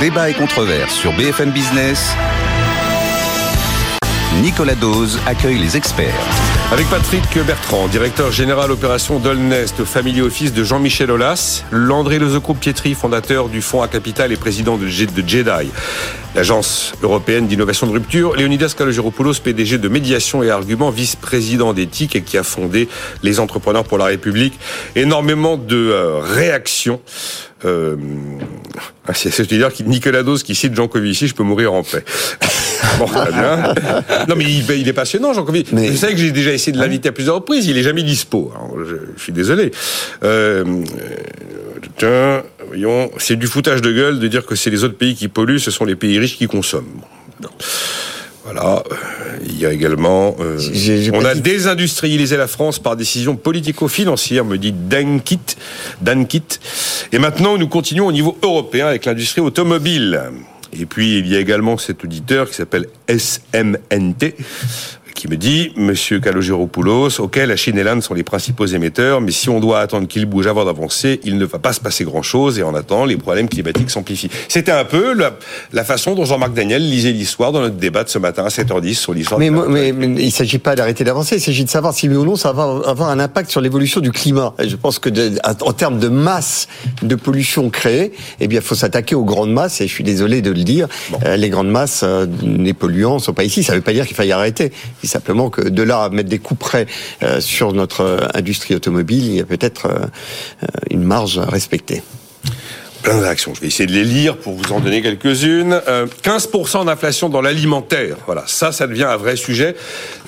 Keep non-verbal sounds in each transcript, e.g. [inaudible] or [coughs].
Débat et controverse sur BFM Business. Nicolas Dose accueille les experts. Avec Patrick Bertrand, directeur général opération Dolnest, family office de Jean-Michel Aulas, Landré Lezocro Pietri, fondateur du fonds à capital et président de Jedi, l'agence européenne d'innovation de rupture, Leonidas Kalogeropoulos, PDG de médiation et arguments, vice-président d'éthique et qui a fondé les entrepreneurs pour la République. Énormément de euh, réactions euh, ah, c'est dire que Nicolas Dose qui cite Jean Covici, je peux mourir en paix. [laughs] bon, très bien. Non, mais il, est passionnant, Jean Covici. Mais... Je sais que j'ai déjà essayé de l'inviter à plusieurs reprises. Il est jamais dispo. je, suis désolé. Euh, tiens, voyons, c'est du foutage de gueule de dire que c'est les autres pays qui polluent, ce sont les pays riches qui consomment. Voilà. Il y a également. Euh, on a désindustrialisé la France par décision politico-financière, me dit Dankit. Dankit. Et maintenant, nous continuons au niveau européen avec l'industrie automobile. Et puis, il y a également cet auditeur qui s'appelle SMNT, qui me dit, Monsieur Kalogeropoulos, ok, la Chine et l'Inde sont les principaux émetteurs, mais si on doit attendre qu'ils bougent avant d'avancer, il ne va pas se passer grand-chose, et en attendant, les problèmes climatiques s'amplifient. C'était un peu la, façon dont Jean-Marc Daniel lisait l'histoire dans notre débat de ce matin à 7h10 sur l'histoire. Mais, mais, il ne s'agit pas d'arrêter d'avancer, il s'agit de savoir si oui ou non ça va avoir un impact sur l'évolution du climat. Et je pense que en termes de masse de pollution créée, eh bien, il faut s'attaquer aux grandes masses, et je suis désolé de le dire, euh, les grandes masses, euh, les polluants sont pas ici. Ça ne veut pas dire qu'il faille arrêter simplement que de là à mettre des coups près euh, sur notre euh, industrie automobile, il y a peut-être euh, une marge à respecter plein de réactions. Je vais essayer de les lire pour vous en donner quelques-unes. 15% d'inflation dans l'alimentaire. Voilà, ça, ça devient un vrai sujet.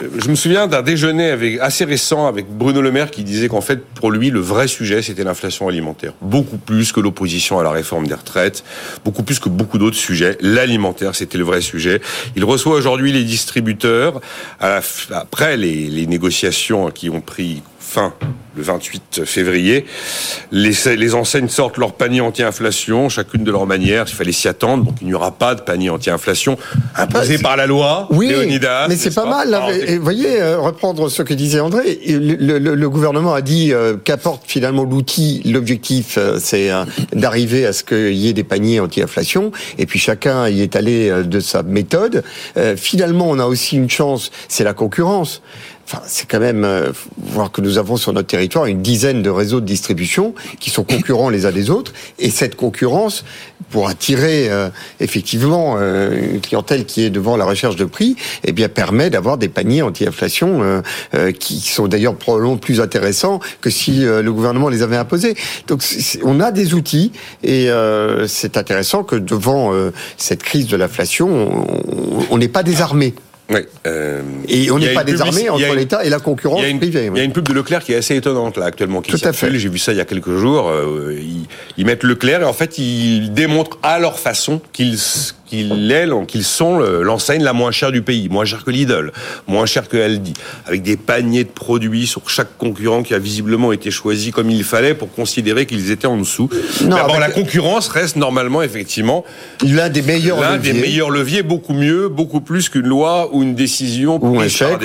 Je me souviens d'un déjeuner avec, assez récent avec Bruno Le Maire qui disait qu'en fait, pour lui, le vrai sujet, c'était l'inflation alimentaire. Beaucoup plus que l'opposition à la réforme des retraites, beaucoup plus que beaucoup d'autres sujets. L'alimentaire, c'était le vrai sujet. Il reçoit aujourd'hui les distributeurs après les, les négociations qui ont pris fin le 28 février. Les, les enseignes sortent leur panier anti-inflation, chacune de leur manière. Il fallait s'y attendre, donc il n'y aura pas de panier anti-inflation imposé par la loi. Oui, Léonidas, mais c'est pas, mal. vous voyez, euh, reprendre ce que disait André, le, gouvernement a dit euh, qu'apporte finalement l'outil. L'objectif, euh, c'est d'arriver à ce qu'il y ait des paniers anti-inflation, et puis chacun y est allé de sa méthode. finalement, on a aussi une chance, c'est la concurrence. C'est quand même euh, voir que nous avons sur notre territoire une dizaine de réseaux de distribution qui sont concurrents les uns des autres, et cette concurrence pour attirer euh, effectivement euh, une clientèle qui est devant la recherche de prix, eh bien permet d'avoir des paniers anti-inflation qui sont d'ailleurs probablement plus intéressants que si le gouvernement les avait imposés. Donc on a des outils et c'est intéressant que devant cette crise de l'inflation, on n'est pas désarmé. Oui, euh, et on n'est pas désarmé entre l'État et la concurrence privée. Il y a une pub de Leclerc qui est assez étonnante là actuellement. Qui Tout à fait. J'ai vu ça il y a quelques jours. Euh, ils, ils, mettent Leclerc et en fait ils démontrent à leur façon qu'ils qu'ils sont l'enseigne la moins chère du pays, moins chère que Lidl, moins chère que Aldi, avec des paniers de produits sur chaque concurrent qui a visiblement été choisi comme il fallait pour considérer qu'ils étaient en dessous. Non, la concurrence reste normalement effectivement l'un des meilleurs l'un des meilleurs leviers, beaucoup mieux, beaucoup plus qu'une loi ou une décision ou un chèque.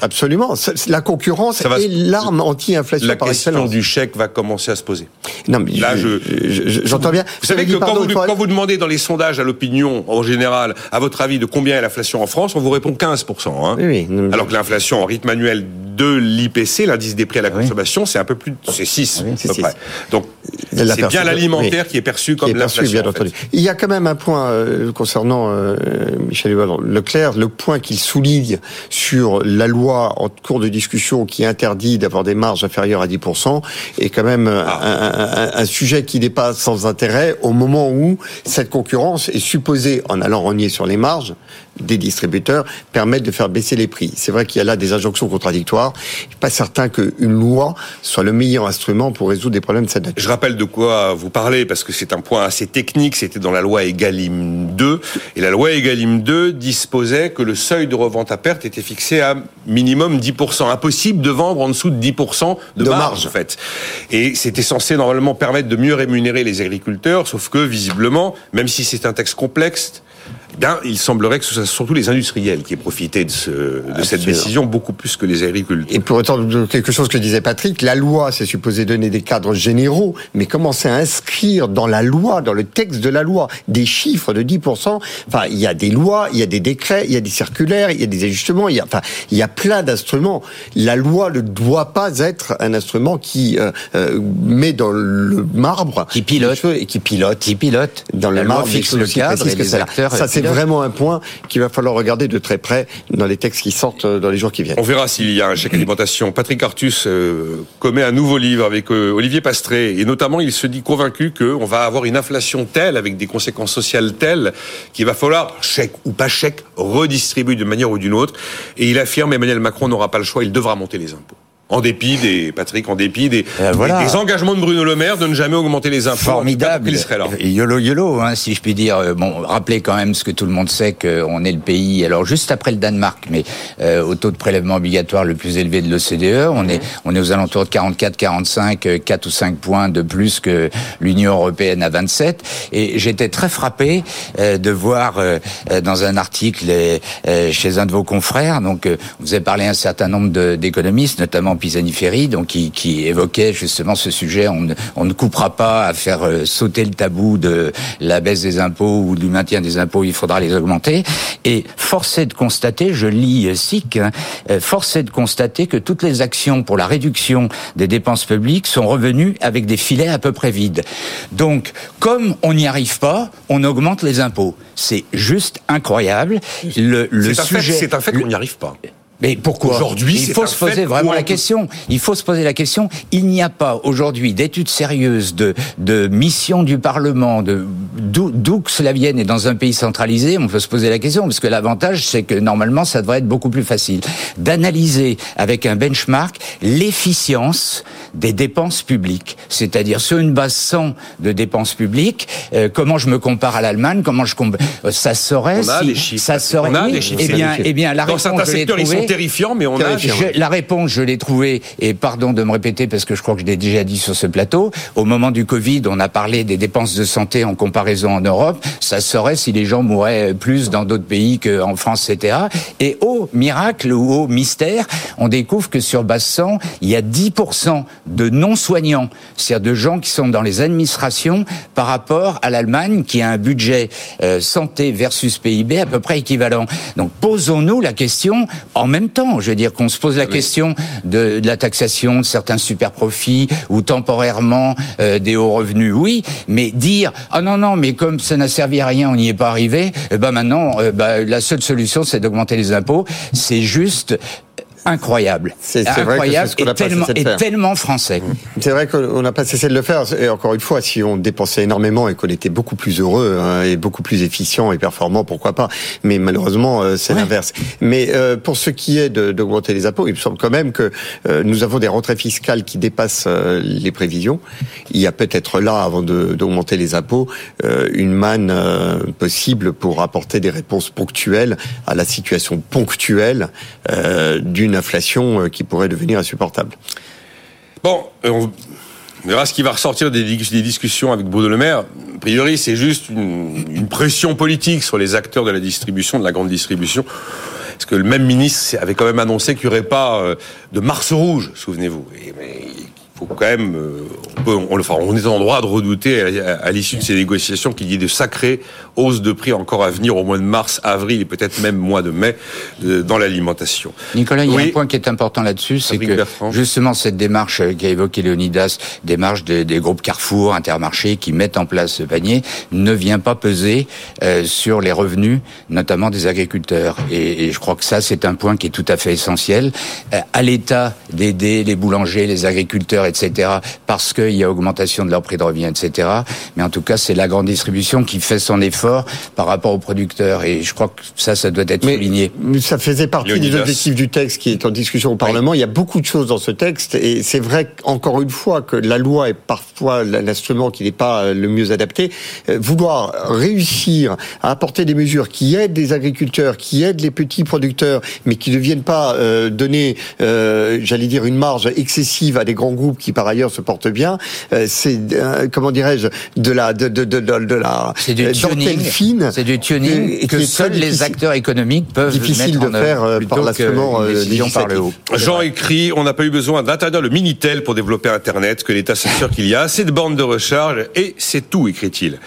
Absolument, la concurrence est l'arme anti-inflation par excellence. La question du chèque va commencer à se poser. Non, mais là, je, j'entends bien. Vous savez que quand, vous, quand vous demandez dans les sondages à l'opinion en général, à votre avis, de combien est l'inflation en France On vous répond 15%. Hein. Oui, Alors que l'inflation en rythme annuel de l'IPC, l'indice des prix à la consommation, c'est un peu plus, c'est 6 à peu près. Donc c'est bien l'alimentaire qui est perçu comme l'inflation. Il y a quand même un point euh, concernant euh, Michel Leclerc, le point qu'il souligne sur la loi en cours de discussion qui interdit d'avoir des marges inférieures à 10% est quand même ah. un, un, sujet qui n'est pas sans intérêt au moment où cette concurrence est supposée, en allant renier sur les marges des distributeurs, permettre de faire baisser les prix. C'est vrai qu'il y a là des injonctions contradictoires. Je suis pas certain qu'une loi soit le meilleur instrument pour résoudre des problèmes de cette nature. Je rappelle de quoi vous parlez, parce que c'est un point assez technique. C'était dans la loi Egalim 2. Et la loi Egalim 2 disposait que le seuil de revente à perte était fixé à minimum 10%. Impossible de vendre en dessous de 10% de, de marge, en fait. Et c'était censé normalement permettre de mieux rémunérer les agriculteurs, sauf que, visiblement, même si c'est un texte complexe, bien, il semblerait que ce soit surtout les industriels qui aient profité de, ce, de cette décision beaucoup plus que les agriculteurs. Et pour autant, quelque chose que disait Patrick, la loi, c'est supposé donner des cadres généraux, mais commencer à inscrire dans la loi, dans le texte de la loi, des chiffres de 10%, enfin, il y a des lois, il y a des décrets, il y a des circulaires, il y a des ajustements, il y a, enfin, il y a plein d'instruments. La loi ne doit pas être un instrument qui euh, euh, met dans le marbre... Qui pilote. Et qui pilote. Qui pilote. Dans le marbre. fixe le cadre et les acteurs... Ça, c'est vraiment un point qu'il va falloir regarder de très près dans les textes qui sortent euh, dans les jours qui viennent. On verra s'il y a un chèque alimentation. Patrick Artus euh, commet un nouveau livre avec euh, Olivier Pastré et notamment il se dit convaincu qu'on va avoir une inflation telle avec des conséquences sociales telles qu'il va falloir chèque ou pas chèque redistribuer d'une manière ou d'une autre. Et il affirme Emmanuel Macron n'aura pas le choix, il devra monter les impôts. En dépit des, Patrick, en dépit des, Euh, voilà. des engagements de Bruno Le Maire de ne jamais augmenter les impôts. Formidable. Il serait là. Yolo yolo, hein, si je puis dire. Euh, Bon, rappelez quand même ce que tout le monde sait qu'on est le pays. Alors juste après le Danemark, mais euh, au taux de prélèvement obligatoire le plus élevé de l'OCDE, on est on est aux alentours de 44, 45, euh, 4 ou 5 points de plus que l'Union européenne à 27. Et j'étais très frappé euh, de voir euh, euh, dans un article euh, euh, chez un de vos confrères, donc euh, vous avez parlé à un certain nombre d'économistes, notamment Pisani-Ferry, donc qui, qui évoquait justement ce sujet. On ne, on ne coupera pas à faire euh, sauter le tabou de la baisse des impôts ou du maintien des impôts. Il faudra les augmenter. Et force est de constater, je lis euh, SIC, hein, euh, force est de constater que toutes les actions pour la réduction des dépenses publiques sont revenues avec des filets à peu près vides. Donc, comme on n'y arrive pas, on augmente les impôts. C'est juste incroyable. Le, le sujet, c'est un fait qu'on n'y arrive pas. Mais pourquoi Aujourd'hui, il faut se poser vraiment la on- question. Il faut se poser la question. Il n'y a pas aujourd'hui d'études sérieuses de de mission du Parlement, de d'où que cela vienne et dans un pays centralisé, on peut se poser la question parce que l'avantage c'est que normalement ça devrait être beaucoup plus facile d'analyser avec un benchmark l'efficience des dépenses publiques, c'est-à-dire sur une base 100 de dépenses publiques, euh, comment je me compare à l'Allemagne, comment je comp- euh, ça serait On a si des chiffres. ça serait On a oui, chiffres. eh bien eh bien la Dans réponse certains secteurs, ils. Sont terrifiants, mais on a Je- la réponse, je l'ai trouvée, et pardon de me répéter parce que je crois que je l'ai déjà dit sur ce plateau, au moment du Covid, on a parlé des dépenses de santé en comparaison en Europe, ça serait si les gens mouraient plus dans d'autres pays qu'en France, etc. Et au miracle ou au mystère, on découvre que sur 100, il y a 10% de non-soignants, c'est-à-dire de gens qui sont dans les administrations par rapport à l'Allemagne qui a un budget euh, santé versus PIB à peu près équivalent. Donc posons-nous la question en même temps, je veux dire qu'on se pose la question de, de la taxation de certains super profits ou temporairement euh, des hauts revenus, oui, mais dire ah non non mais comme ça n'a servi à rien, on n'y est pas arrivé, eh ben maintenant euh, bah, la seule solution c'est d'augmenter les impôts, c'est juste incroyable, C'est- c'est vrai que incroyable c'est ce et tellement, et tellement français. C'est vrai qu'on n'a pas cessé de le faire. Et encore une fois, si on dépensait énormément et qu'on était beaucoup plus heureux hein, et beaucoup plus efficient et performant, pourquoi pas? Mais malheureusement, euh, c'est l'inverse. Mais euh, pour ce qui est d'augmenter les impôts, il me semble quand même que euh, nous avons des rentrées fiscales qui dépassent euh, les prévisions. Il y a peut-être là, avant de- d'augmenter les impôts, euh, une manne euh, possible pour apporter des réponses ponctuelles à la situation ponctuelle euh, d'une inflation euh, qui pourrait devenir insupportable. Bon, euh, on verra ce qui va ressortir des, dis- des discussions avec Bruno. A priori, c'est juste une, pression politique sur les acteurs de la distribution, de la grande distribution. Parce que le même ministre avait quand même annoncé qu'il n'y aurait pas euh, de Mars rouge, souvenez-vous. Mais il faut quand même, peut, on, enfin, on est en droit de redouter à, à l'issue de ces négociations qu'il y ait de sacrées hausses de prix encore à venir au mois de mars, avril et peut-être même mois de mai euh, dans l'alimentation. Nicolas, il y a un point qui est important là-dessus, c'est que Bertrand. justement cette démarche euh, qu'a évoqué Léonidas, démarche des, des groupes Carrefour, Intermarché, qui mettent en place ce panier, ne vient pas peser euh, sur les revenus, notamment des agriculteurs. Et, et je crois que ça, c'est un point qui est tout à fait essentiel. Euh, à l'État d'aider les boulangers, les agriculteurs, etc., parce qu'il y a augmentation de leur prix de revient, etc. Mais en tout cas, c'est la grande distribution qui fait son effort par rapport aux producteurs. Et je crois que ça, ça doit être souligné. Mais ça faisait partie des objectifs du texte qui est en discussion au Parlement. Il y a beaucoup de choses dans ce texte et c'est vrai encore une fois que la loi est parfois l'instrument qui n'est pas euh, le mieux adapté. Euh, Vouloir réussir à apporter des mesures qui aident les agriculteurs, qui aident les petits producteurs, mais qui ne viennent pas euh, donner, euh, j'allais dire, une marge excessive à des grands groupes qui par ailleurs se portent bien, c'est comment dirais-je de la de de de, de la c'est du tuning fine. C'est du tuning que seuls les acteurs économiques peuvent difficile mettre de faire par l'instrument par le haut. Jean écrit on n'a pas eu besoin d'interdire le minitel pour développer Internet, que l'État s'assure qu'il y a assez de bornes de recharge et c'est tout, écrit-il.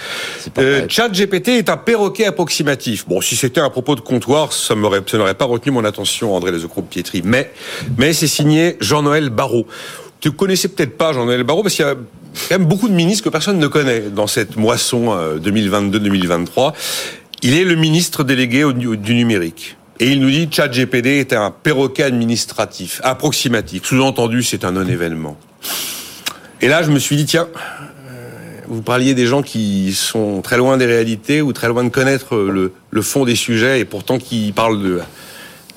Euh, Chat GPT est un perroquet approximatif. Bon, si c'était un propos de comptoir, ça n'aurait pas retenu mon attention, André Lezecourt-Pietri. Mais, mais c'est signé Jean-Noël Barrot. Tu connaissais peut-être pas Jean-Noël Barrot parce qu'il y a quand même beaucoup de ministres que personne ne connaît dans cette moisson 2022-2023. Euh, il est le ministre délégué du numérique. Et il nous dit Chat GPT est un perroquet administratif, approximatif. Sous-entendu, c'est un non-événement. Et là, je me suis dit, tiens, vous parliez des gens qui sont très loin des réalités ou très loin de connaître le, le fond des sujets et pourtant qui parlent de...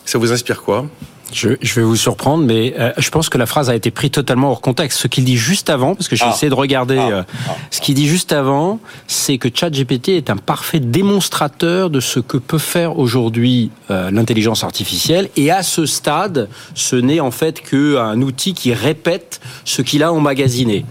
Ça vous inspire quoi? Je, je, vais vous surprendre, mais euh, je pense que la phrase a été prise totalement hors contexte. Ce qu'il dit juste avant, parce que j'ai ah. essayé de regarder, ah. Euh, ah. ce qu'il dit juste avant, c'est que ChatGPT est un parfait démonstrateur de ce que peut faire aujourd'hui euh, l'intelligence artificielle. Et à ce stade, ce n'est en fait qu'un outil qui répète ce qu'il a emmagasiné.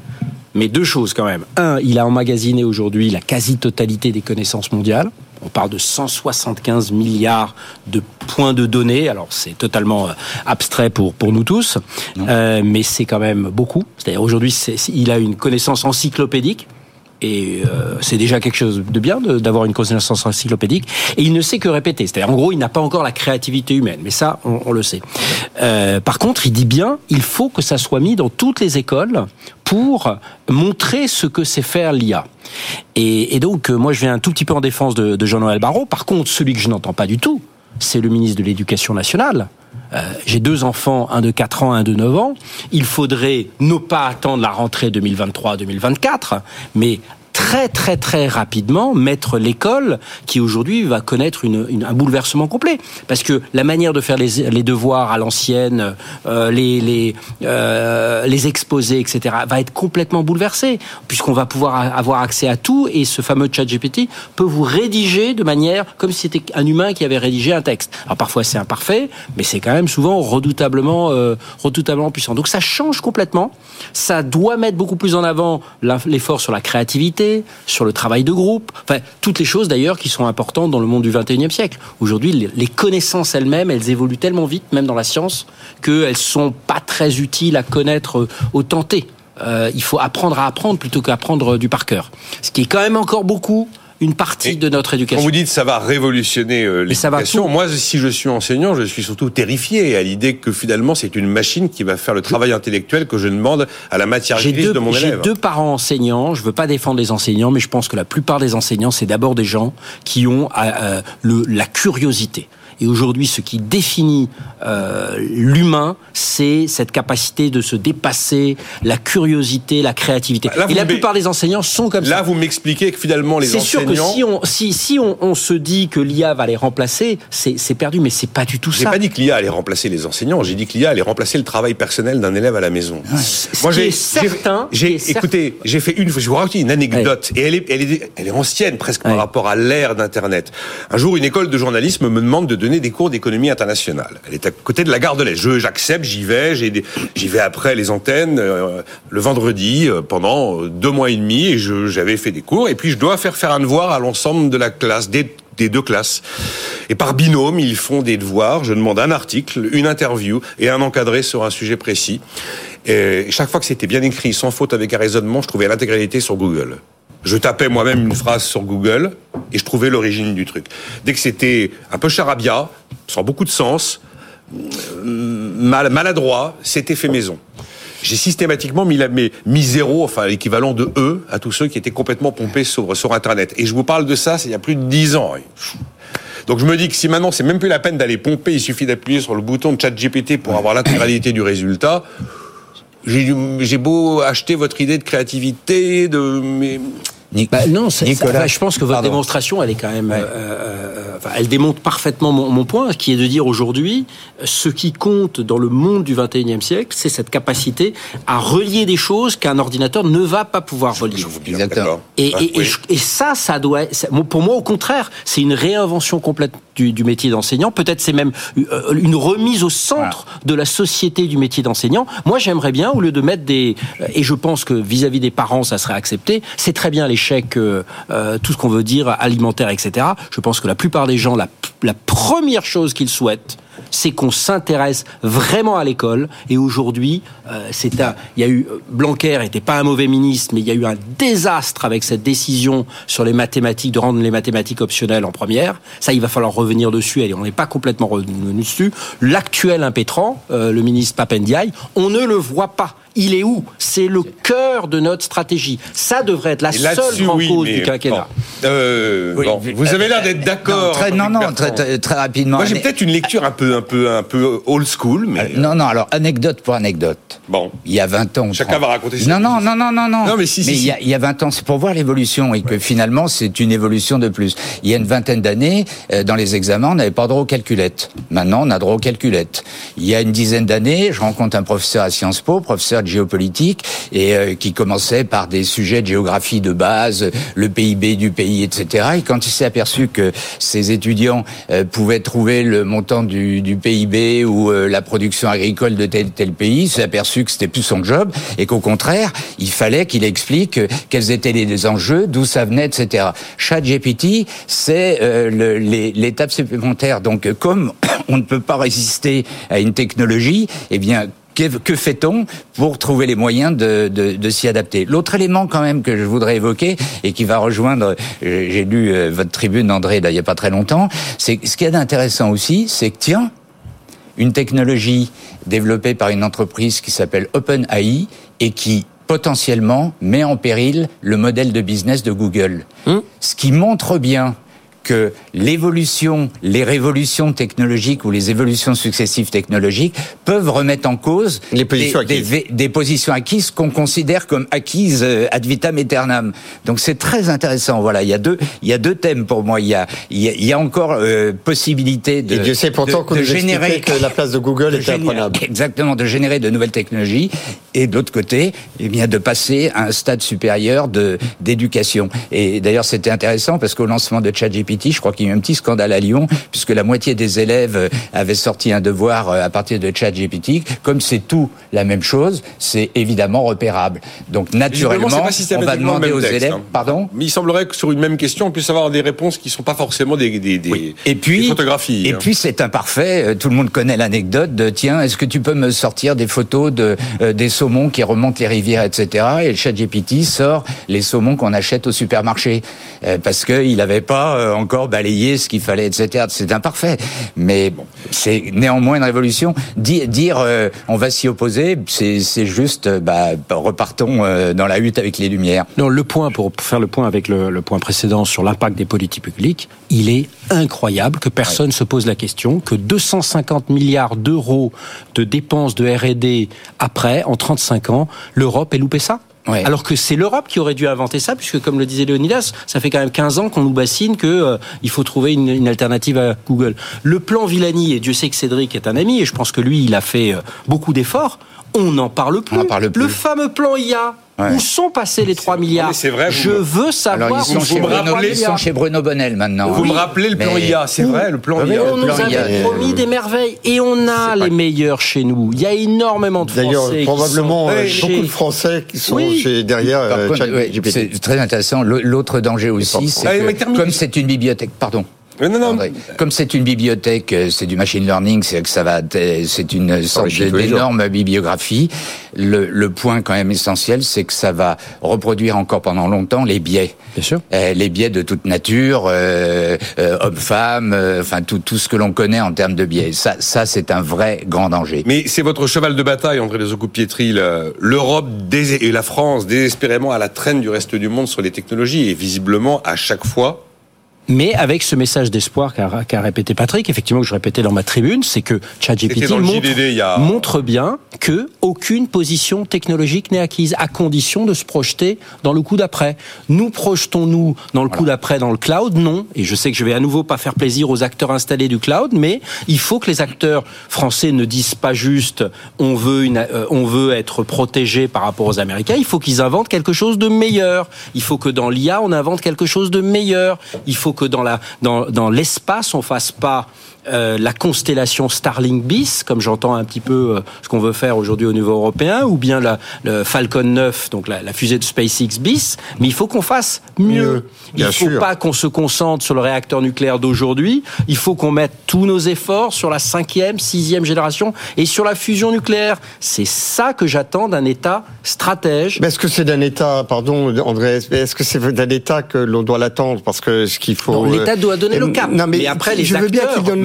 Mais deux choses quand même. Un, il a emmagasiné aujourd'hui la quasi-totalité des connaissances mondiales. On parle de 175 milliards de points de données. Alors c'est totalement euh, abstrait pour pour nous tous, euh, mais c'est quand même beaucoup. C'est-à-dire aujourd'hui, il a une connaissance encyclopédique. Et euh, c'est déjà quelque chose de bien d'avoir une connaissance encyclopédique. Et il ne sait que répéter. C'est-à-dire, en gros, il n'a pas encore la créativité humaine. Mais ça, on, le sait. Euh, par contre, il dit bien, il faut que ça soit mis dans toutes les écoles pour montrer ce que c'est faire l'IA. Et, et, donc, euh, moi, je viens un tout petit peu en défense de, de Jean-Noël Barrot. Par contre, celui que je n'entends pas du tout, c'est le ministre de l'Éducation nationale. Euh, j'ai deux enfants, un de 4 ans, un de 9 ans. Il faudrait ne pas attendre la rentrée 2023-2024, mais très très très rapidement mettre l'école qui aujourd'hui va connaître une, un bouleversement complet parce que la manière de faire les, les devoirs à l'ancienne, euh, les les, euh, les exposés, etc. va être complètement bouleversée puisqu'on va pouvoir avoir accès à tout et ce fameux chat GPT peut vous rédiger de manière comme si c'était un humain qui avait rédigé un texte. Alors parfois c'est imparfait, mais c'est quand même souvent redoutablement euh, redoutablement puissant. Donc ça change complètement. Ça doit mettre beaucoup plus en avant l'effort sur la créativité sur le travail de groupe, enfin toutes les choses d'ailleurs qui sont importantes dans le monde du 21e siècle. Aujourd'hui, les connaissances elles-mêmes, elles évoluent tellement vite, même dans la science, qu'elles sont pas très utiles à connaître euh, au tenté. Euh, il faut apprendre à apprendre plutôt qu'apprendre du par cœur. Ce qui est quand même encore beaucoup une partie de notre éducation. Quand vous dites ça va révolutionner euh, l'éducation, moi si je suis enseignant, je suis surtout terrifié à l'idée que finalement c'est une machine qui va faire le travail intellectuel que je demande à la matière grise de mon élève. J'ai deux parents enseignants, je veux pas défendre les enseignants, mais je pense que la plupart des enseignants c'est d'abord des gens qui ont euh, le, la curiosité. Et aujourd'hui, ce qui définit euh, l'humain, c'est cette capacité de se dépasser, la curiosité, la créativité. Et la plupart des enseignants sont comme ça. Là, vous m'expliquez que finalement les enseignants... C'est sûr que si on, si, si on, on se dit que l'IA va les remplacer, c'est perdu, mais c'est pas du tout ça. J'ai pas dit que l'IA allait remplacer les enseignants, j'ai dit que l'IA allait remplacer le travail personnel d'un élève à la maison. Moi, j'ai certain. J'ai écoutez, j'ai fait une, je vous raconte une anecdote, et elle est, elle est, elle est ancienne presque par rapport à l'ère d'Internet. Un jour, une école de journalisme me demande de donner des cours d'économie internationale. Elle est à côté de la gare de l'Est. J'accepte, j'y vais, j'y vais après les antennes euh, le vendredi euh, pendant deux mois et demi et j'avais fait des cours et puis je dois faire faire un devoir à l'ensemble de la classe, des, des deux classes. Et par binôme, ils font des devoirs. Je demande un article, une interview et un encadré sur un sujet précis. Et chaque fois que c'était bien écrit, sans faute, avec un raisonnement, je trouvais l'intégralité sur Google. Je tapais moi-même une phrase sur Google et je trouvais l'origine du truc. Dès que c'était un peu charabia, sans beaucoup de sens, euh, maladroit, c'était fait maison. J'ai systématiquement mis, zéro, enfin l'équivalent de E, à tous ceux qui étaient complètement pompés sur, sur Internet. Et je vous parle de ça, c'est il y a plus de dix ans. Donc je me dis que si maintenant c'est même plus la peine d'aller pomper, il suffit d'appuyer sur le bouton de chat GPT pour avoir l'intégralité du résultat j'ai beau acheter votre idée de créativité, de mais bah, non, Nicolas, je pense que votre démonstration, elle est quand même, euh, euh, enfin, elle démontre parfaitement mon, mon, point, qui est de dire aujourd'hui, ce qui compte dans le monde du 21e siècle, c'est cette capacité à relier des choses qu'un ordinateur ne va pas pouvoir relier. Exactement. Et, et, et, ça, ça doit, pour moi, au contraire, c'est une réinvention complète du, métier d'enseignant. Peut-être c'est même euh, une remise au centre de la société du métier d'enseignant. Moi, j'aimerais bien, au lieu de mettre des... Euh, et je pense que vis-à-vis des parents, ça serait accepté. C'est très bien l'échec, euh, tout ce qu'on veut dire, alimentaire, etc. Je pense que la plupart des gens, la, la première chose qu'ils souhaitent, c'est qu'on s'intéresse vraiment à l'école. Et aujourd'hui, euh, c'est un, il y a eu Blanquer n'était pas un mauvais ministre, mais il y a eu un désastre avec cette décision sur les mathématiques de rendre les mathématiques optionnelles en première. Ça, il va falloir revenir dessus. Et on n'est pas complètement revenu dessus. L'actuel impétrant, euh, le ministre Papendiaï, on ne le voit pas il est où? C'est le cœur de notre stratégie. Ça devrait être la seule grande cause du quinquennat. Euh, vous avez l'air d'être d'accord. Non, non, très, très, rapidement. Moi, j'ai peut-être une lecture un peu, un peu, un peu old school, mais euh, non, non. Alors, anecdote pour anecdote. Bon, il y a 20 ans. Chacun va raconter. Non, non, non, non, non, non. mais si, mais il, y a, il y a 20 ans, c'est pour voir l'évolution et que finalement, c'est une évolution de plus. Il y a une vingtaine d'années, euh, dans les examens, on n'avait pas droit aux calculettes. Maintenant, on a droit aux calculettes. Il y a une dizaine d'années, je rencontre un professeur à Sciences Po, professeur géopolitique et euh, qui commençait par des sujets de géographie de base, le PIB du pays, etc. Et quand il s'est aperçu que ses étudiants euh, pouvaient trouver le montant du, du PIB ou euh, la production agricole de tel tel pays, il s'est aperçu que c'était plus son job et qu'au contraire, il fallait qu'il explique quels étaient les enjeux, d'où ça venait, etc. ChatGPT, c'est l'étape supplémentaire. Donc, comme [coughs] on ne peut pas résister à une technologie, eh bien, que, fait-on pour trouver les moyens de, s'y adapter L'autre élément quand même que je voudrais évoquer et qui va rejoindre, euh, j'ai lu euh, votre tribune André il n'y a pas très longtemps, c'est ce qui est intéressant aussi, c'est que tiens, une technologie développée par une entreprise qui s'appelle OpenAI et qui potentiellement met en péril le modèle de business de Google. Hum. Ce qui montre bien que l'évolution, les révolutions technologiques ou les évolutions successives technologiques peuvent remettre en cause les positions des, acquises. Des, positions acquises qu'on considère comme acquises euh, ad vitam aeternam. Donc c'est très intéressant. Voilà, il y a deux, il y a deux thèmes pour moi. Il y a, il y a, encore euh, possibilité de. Et Dieu sait pourtant qu'on générer que la place de Google est imprenable. Exactement, de générer de nouvelles technologies et de l'autre côté, eh bien de passer à un stade supérieur de d'éducation. Et d'ailleurs, c'était intéressant parce qu'au lancement de ChatGPT je crois qu'il y a eu un petit scandale à Lyon, puisque la moitié des élèves euh, avaient sorti un devoir euh, à partir de ChatGPT. Comme c'est tout la même chose, c'est évidemment repérable. Donc naturellement, on va demander aux élèves. Hein. Pardon Mais il semblerait que sur une même question, on puisse avoir des réponses qui ne sont pas forcément des, des, et puis, photographies. Et hein. puis c'est imparfait. Euh, tout le monde connaît l'anecdote de tiens, est-ce que tu peux me sortir des photos de des saumons qui remontent les rivières, etc. Et le ChatGPT sort les saumons qu'on achète au supermarché parce qu'il n'avait pas encore balayer ce qu'il fallait, etc. C'est imparfait. Mais bon, c'est néanmoins une révolution. Dire, euh, on va s'y opposer, c'est juste, euh, bah, repartons euh, dans la hutte avec les lumières. Non, le point, pour faire le point avec le, point précédent sur l'impact des politiques publiques, il est incroyable que personne ne se pose la question que 250 milliards d'euros de dépenses de R&D après, en 35 ans, l'Europe ait loupé ça alors que c'est l'Europe qui aurait dû inventer ça, puisque comme le disait Léonidas, ça fait quand même 15 ans qu'on nous bassine que euh, il faut trouver une, alternative à Google. Le plan Villani, et Dieu sait que Cédric est un ami, et je pense que lui, il a fait euh, beaucoup d'efforts, on n'en parle plus. Parle plus. Le fameux plan IA, où sont passés les 3 milliards C'est vrai. Je veux savoir. Alors, ils, sont chez Bruno, ils sont chez Bruno Bonnel maintenant. Vous me rappelez le plan IA, c'est vrai, le plan IA. On nous avait promis des merveilles et on a les meilleurs chez nous. Il y a énormément de Français. D'ailleurs, probablement euh, beaucoup de Français qui sont chez, derrière euh, C'est très intéressant. L'autre danger aussi, c'est que comme c'est une bibliothèque, pardon. Non, non, Comme c'est une bibliothèque, euh, c'est du machine learning, c'est que ça va, c'est une sorte d'énorme bibliographie. Le, le, point quand même essentiel, c'est que ça va reproduire encore pendant longtemps les biais. Bien sûr. Euh, les biais de toute nature, euh, euh hommes-femmes, enfin tout, tout ce que l'on connaît en termes de biais. Ça, ça c'est un vrai grand danger. Mais c'est votre cheval de bataille, André Lezocoup-Pietri. L'Europe et la France désespérément à la traîne du reste du monde sur les technologies et visiblement à chaque fois mais avec ce message d'espoir qu'a répété Patrick, effectivement que je répétais dans ma tribune, c'est que ChatGPT montre, montre bien que aucune position technologique n'est acquise, à condition de se projeter dans le coup d'après. Nous projetons-nous dans le coup d'après dans le cloud? Non. Et je sais que je vais à nouveau pas faire plaisir aux acteurs installés du cloud, mais il faut que les acteurs français ne disent pas juste on veut, une, euh, on veut être protégé par rapport aux Américains. Il faut qu'ils inventent quelque chose de meilleur. Il faut que dans l'IA on invente quelque chose de meilleur. Il faut que dans la dans, dans l'espace, on fasse pas euh, la constellation Starlink bis, comme j'entends un petit peu euh, ce qu'on veut faire aujourd'hui au niveau européen, ou bien la, le Falcon 9, donc la, la, fusée de SpaceX bis, mais il faut qu'on fasse mieux. il ne faut pas qu'on se concentre sur le réacteur nucléaire d'aujourd'hui, il faut qu'on mette tous nos efforts sur la cinquième, sixième génération et sur la fusion nucléaire. C'est ça que j'attends d'un État stratège. est-ce que c'est d'un État, pardon André, est-ce que c'est d'un État que l'on doit l'attendre? Parce que ce qu'il faut... L'État doit donner le cap. Non, mais, après, les je veux bien qu'il donne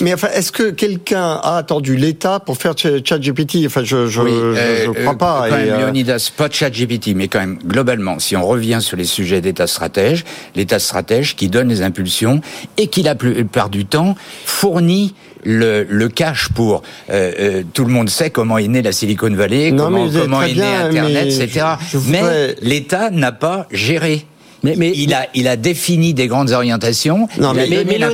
mais enfin, est-ce que quelqu'un a attendu l'État pour faire ChatGPT? Enfin, je je, je, euh, crois pas. Quand et même, euh... Leonidas, pas ChatGPT, mais quand même globalement, si on revient sur les sujets d'État stratège, l'État stratège qui donne les impulsions et qui la plupart du temps fournit le, le cash pour euh, euh, tout le monde sait comment est née la Silicon Valley, comment, comment est né Internet, etc. mais l'État n'a pas géré. Mais, mais, il a, il a défini des grandes orientations. Non, mais, il a, mais, il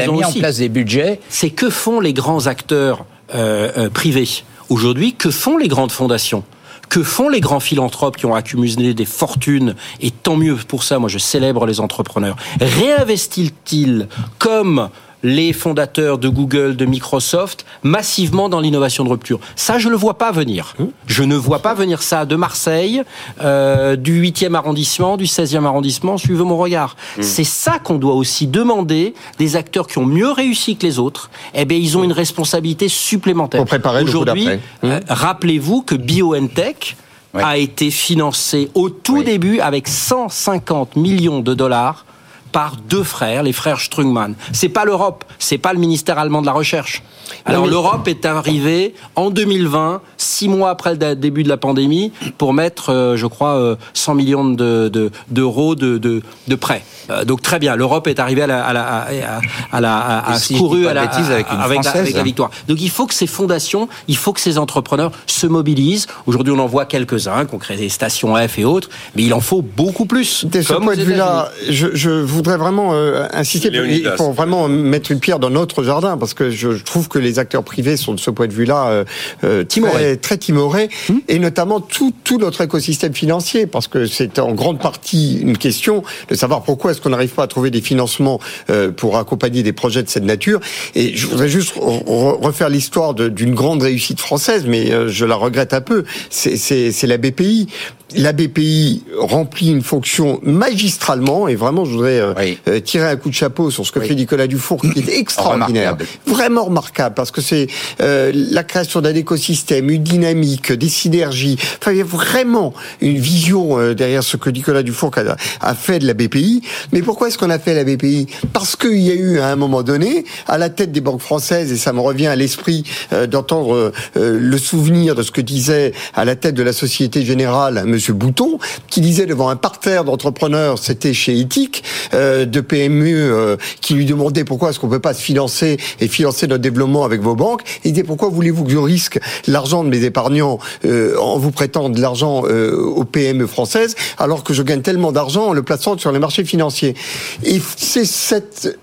a mis en place des budgets. C'est que font les grands acteurs euh, euh, privés aujourd'hui Que font les grandes fondations que font les grands philanthropes qui ont accumulé des fortunes Et tant mieux pour ça, moi je célèbre les entrepreneurs. Réinvestit-il comme les fondateurs de Google, de Microsoft, massivement dans l'innovation de rupture. Ça, je ne le vois pas venir. Hum. Je ne vois pas venir ça de Marseille, euh, du 8e arrondissement, du 16e arrondissement, suivez mon regard. Hum. C'est ça qu'on doit aussi demander des acteurs qui ont mieux réussi que les autres. Eh bien, ils ont une responsabilité supplémentaire. Aujourd'hui, hum. euh, rappelez-vous que BioNTech, a été financé au tout début avec 150 millions de dollars par deux frères, les frères Strungman. C'est pas l'Europe, c'est pas le ministère allemand de la recherche. Alors l'Europe est arrivée en 2020, six mois après le début de la pandémie, pour mettre, euh, je crois, 100 euh, millions d'euros de, de, de, prêts. Euh, donc très bien, l'Europe est arrivée à la, à la, à la, à, à la, avec, avec, la, victoire. Donc il faut que ces fondations, il faut que ces entrepreneurs se mobilisent. Aujourd'hui, on en voit quelques-uns, qu'on crée des stations F et autres, mais il en faut beaucoup plus. De ce point de vue-là, je, je, voudrais vraiment insister. Il faut vraiment mettre une pierre dans notre jardin parce que je trouve que les acteurs privés sont de ce point de vue-là euh, euh très, très timorés, hmm. et notamment tout, tout notre écosystème financier, parce que c'est en grande partie une question de savoir pourquoi est-ce qu'on n'arrive pas à trouver des financements euh, pour accompagner des projets de cette nature. Et je voudrais juste refaire l'histoire d'une grande réussite française, mais euh, je la regrette un peu. C'est la BPI la BPI remplit une fonction magistralement, et vraiment, je voudrais euh, tirer un coup de chapeau sur ce que fait Nicolas Dufour, qui est [coughs] extraordinaire, vraiment remarquable, parce que c'est euh, la création d'un écosystème, une dynamique, des synergies. Enfin, il y a vraiment une vision euh, derrière ce que Nicolas Dufour a, a, fait de la BPI. Mais pourquoi est-ce qu'on a fait la BPI Parce qu'il y a eu, à un moment donné, à la tête des banques françaises, et ça me revient à l'esprit d'entendre le souvenir de ce que disait à la tête de la Société Générale, Monsieur Bouton, qui disait devant un parterre d'entrepreneurs, c'était chez Ethic, euh, de PME, euh, qui lui demandait pourquoi est-ce qu'on peut pas se financer et financer notre développement avec vos banques. il disait pourquoi voulez-vous que je risque l'argent de mes épargnants euh, en vous prêtant de l'argent aux PME françaises alors que je gagne tellement d'argent en le plaçant sur les marchés financiers? Et c'est cette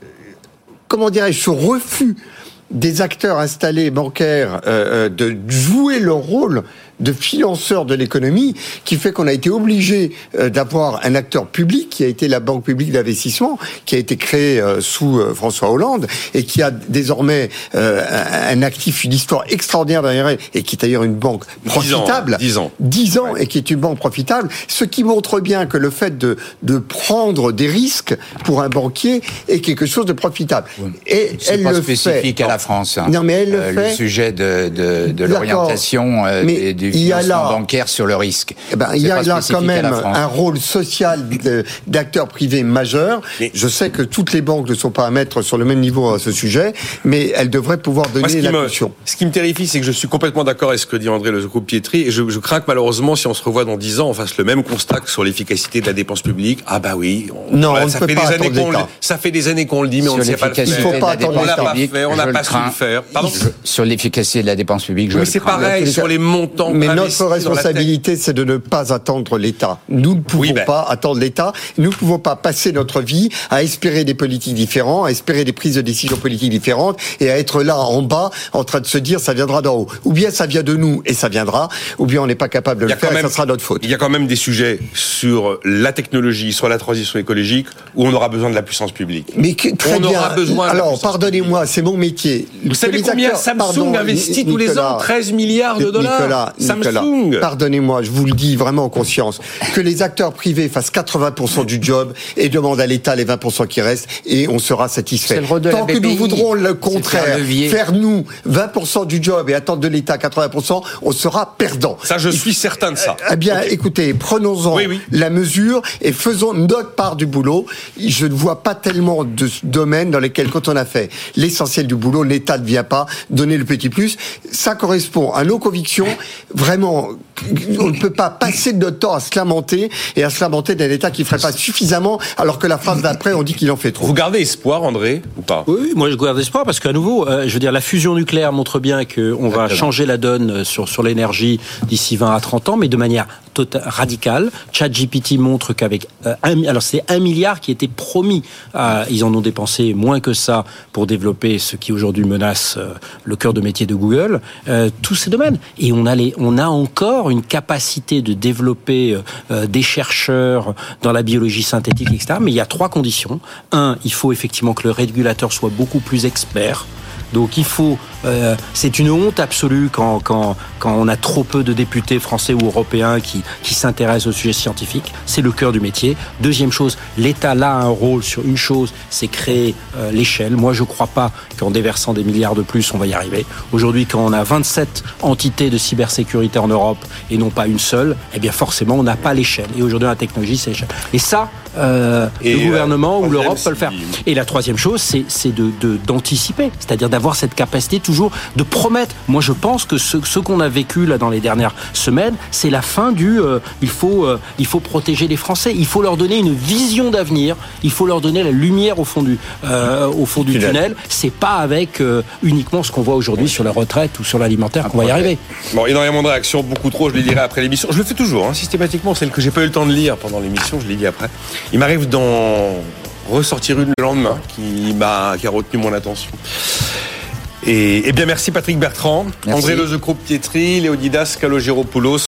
comment dirais-je, ce refus des acteurs installés bancaires de jouer leur rôle de financeurs de l'économie qui fait qu'on a été obligé euh, d'avoir un acteur public qui a été la Banque publique d'investissement, qui a été créée euh, sous euh, François Hollande et qui a désormais un actif, une histoire extraordinaire derrière elle et qui est d'ailleurs une banque profitable. 10 ans. 10 ans. et qui est une banque profitable. Ce qui montre bien que le fait de, de prendre des risques pour un banquier est quelque chose de profitable. Et elle pas le spécifique à la France. Hein. Non, mais elle le fait. Le sujet de, de, de l'orientation et du il y a là, bancaire sur le risque. Eh ben, il y a là quand même un rôle social d'acteurs privés majeur. Je sais que toutes les banques ne sont pas à mettre sur le même niveau à ce sujet, mais elles devraient pouvoir donner l'impulsion. Ce qui me terrifie, c'est que je suis complètement d'accord avec ce que dit André Lecoupe-Pietri, et je, je, crains que malheureusement, si on se revoit dans 10 ans, on fasse le même constat que sur l'efficacité de la dépense publique. Ah bah oui. On, non, on ça, fait des années qu'on ça fait des années qu'on le dit, mais on ne sait pas le faire. Il faut pas attendre on l'a pas fait, on n'a pas su le faire. Sur l'efficacité de la dépense publique, je Mais c'est pareil, sur les montants Mais notre responsabilité, c'est de ne pas attendre l'État. Nous ne pouvons ben. pas attendre l'État. Nous ne pouvons pas passer notre vie à espérer des politiques différentes, à espérer des prises de décisions politiques différentes et à être là en bas en train de se dire ça viendra d'en haut. Ou bien ça vient de nous et ça viendra, ou bien on n'est pas capable de le faire et ça sera notre faute. Il y a quand même des sujets sur la technologie, sur la transition écologique où on aura besoin de la puissance publique. Mais très on bien. aura besoin. Alors pardonnez-moi, c'est mon métier. Vous savez combien Samsung investit tous les ans 13 milliards de dollars? Nicolas, Samsung. Pardonnez-moi, je vous le dis vraiment en conscience, que les acteurs privés fassent 80% du job et demandent à l'État les 20% qui restent et on sera satisfait. Tant que nous voudrons le contraire, faire nous 20% du job et attendre de l'État 80%, on sera perdant. Ça, je suis certain de ça. Eh bien, écoutez, prenons-en la mesure et faisons notre part du boulot. Je ne vois pas tellement de domaines dans lesquels, quand on a fait l'essentiel du boulot, l'État ne vient pas donner le petit plus. Ça correspond à nos convictions. Vraiment, on ne peut pas passer de notre temps à se lamenter et à se lamenter d'un État qui ne ferait pas suffisamment, alors que la phrase d'après, on dit qu'il en fait trop. Vous gardez espoir, André, ou pas? Oui, moi je garde espoir parce qu'à nouveau, euh, je veux dire, la fusion nucléaire montre bien qu'on va changer la donne euh, sur, sur l'énergie d'ici 20 à 30 ans, mais de manière tota-, radicale. ChatGPT montre qu'avec euh, un, alors c'est un milliard qui était promis, ils en ont dépensé moins que ça pour développer ce qui aujourd'hui menace le cœur de métier de Google, tous ces domaines. Et on a, les, on a encore une capacité de développer des chercheurs dans la biologie synthétique, etc. Mais il y a trois conditions. Un, il faut effectivement que le régulateur soit beaucoup plus expert donc il faut, euh, c'est une honte absolue quand, quand, quand on a trop peu de députés français ou européens qui, qui s'intéressent au sujet scientifique. C'est le cœur du métier. Deuxième chose, l'État là a un rôle sur une chose, c'est créer euh, l'échelle. Moi je ne crois pas qu'en déversant des milliards de plus, on va y arriver. Aujourd'hui, quand on a 27 entités de cybersécurité en Europe et non pas une seule, eh bien forcément on n'a pas l'échelle. Et aujourd'hui la technologie c'est l'échelle. Et ça, euh, le gouvernement ou l'Europe peut le faire. Et la troisième chose, c'est de d'anticiper, c'est-à-dire d'avoir cette capacité toujours de promettre. Moi, je pense que ce, ce qu'on a vécu là dans les dernières semaines, c'est la fin du. Euh, il faut euh, il faut protéger les Français. Il faut leur donner une vision d'avenir. Il faut leur donner la lumière au fond du euh, au fond du tunnel. C'est pas avec uniquement ce qu'on voit aujourd'hui sur la retraite ou sur l'alimentaire qu'on va y arriver. Bon, énormément de réactions, beaucoup trop. Je les dirai après l'émission. Je le fais toujours, hein, systématiquement. Celle que j'ai pas eu le temps de lire pendant l'émission, je les dis après. Il m'arrive d'en ressortir une le lendemain qui m'a qui a retenu mon attention. Et, bien merci Patrick Bertrand, André Lezecro Pietri, Léonidas Calogéropoulos.